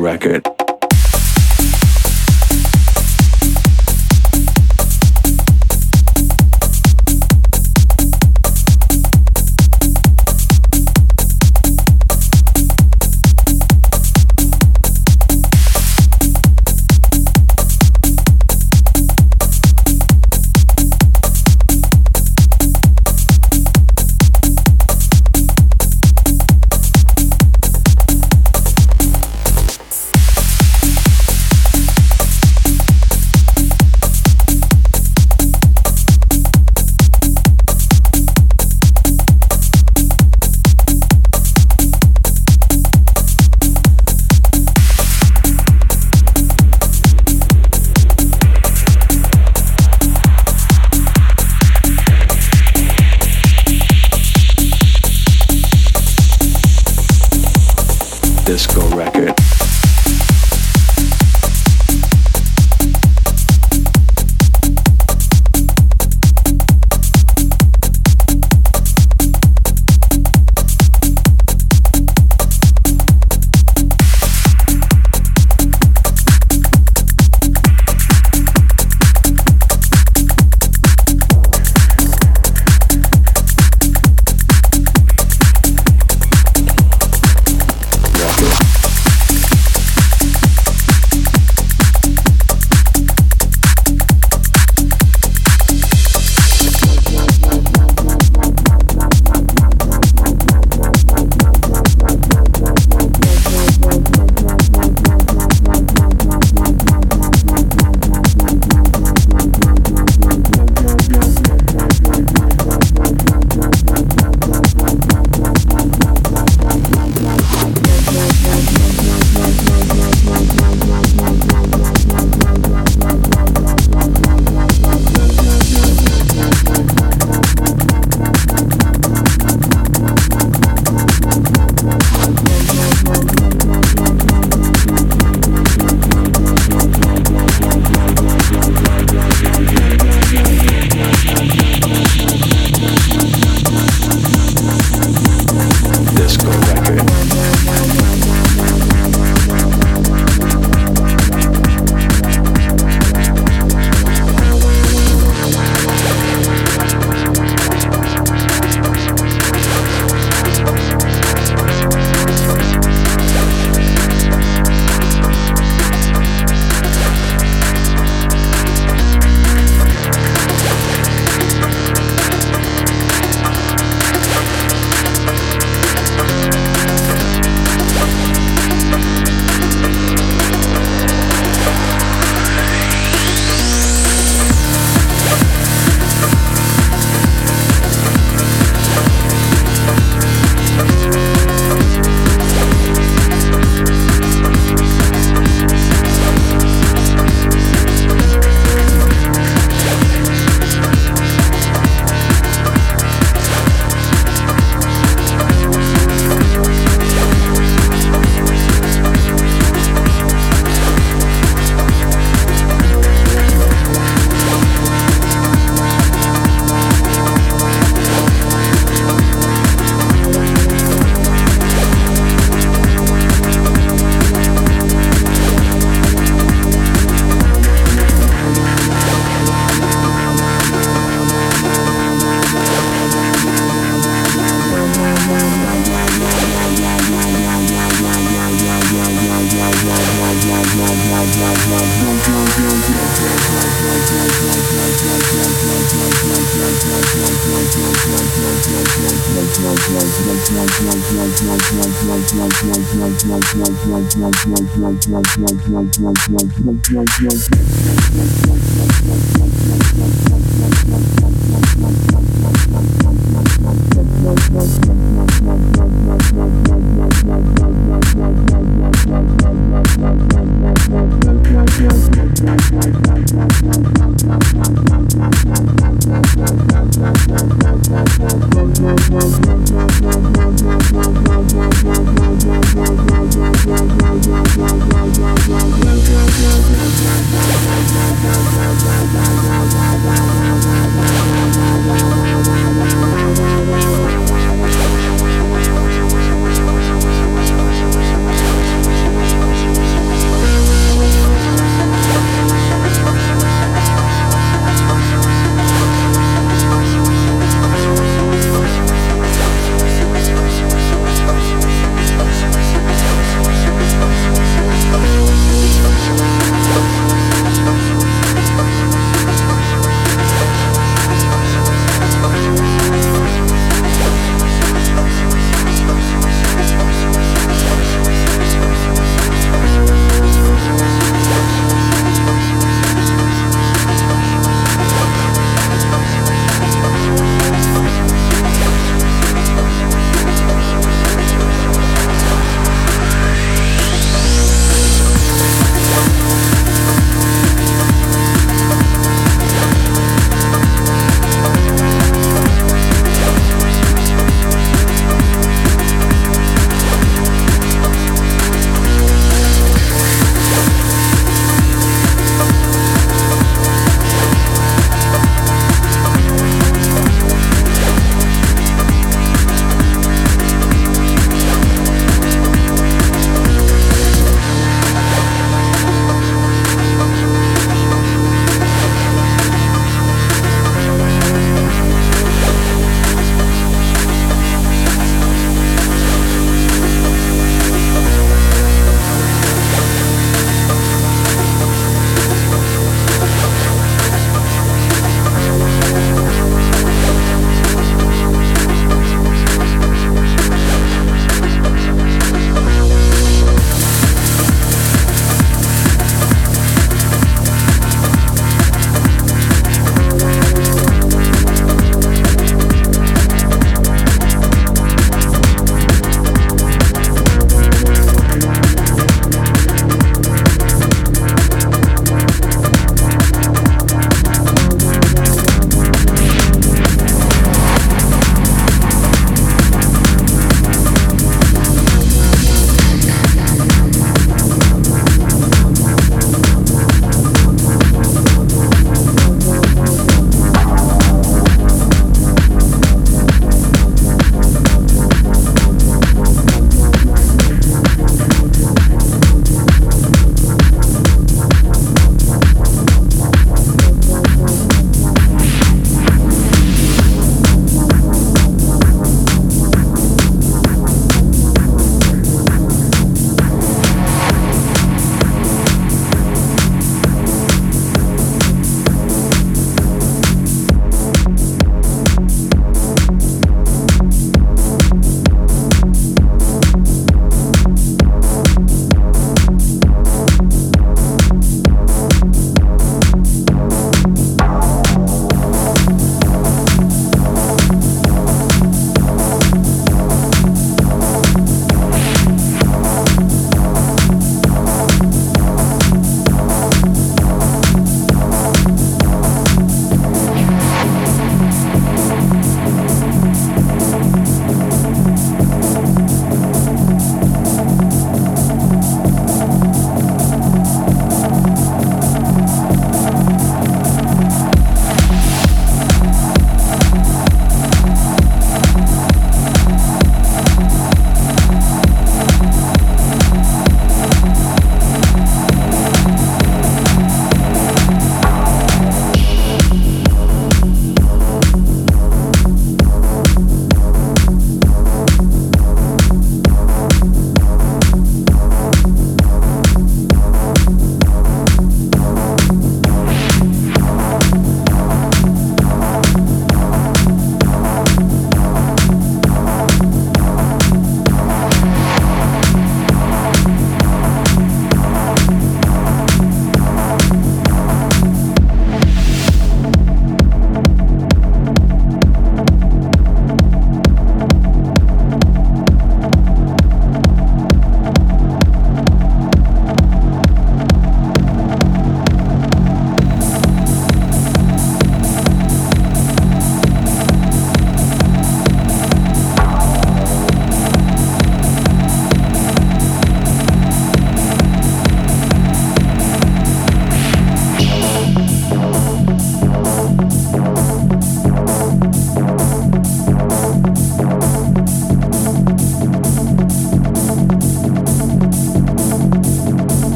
record